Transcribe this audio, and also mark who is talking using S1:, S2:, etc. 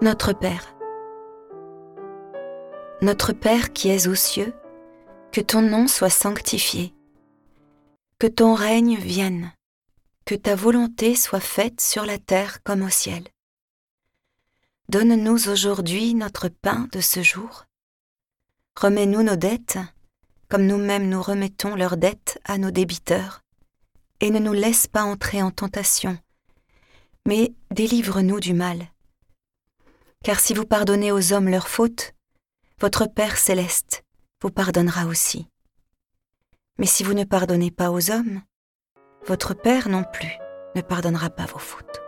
S1: Notre Père. Notre Père qui es aux cieux, que ton nom soit sanctifié, que ton règne vienne, que ta volonté soit faite sur la terre comme au ciel. Donne-nous aujourd'hui notre pain de ce jour. Remets-nous nos dettes, comme nous-mêmes nous remettons leurs dettes à nos débiteurs, et ne nous laisse pas entrer en tentation, mais délivre-nous du mal car si vous pardonnez aux hommes leurs fautes, votre Père céleste vous pardonnera aussi. Mais si vous ne pardonnez pas aux hommes, votre Père non plus ne pardonnera pas vos fautes.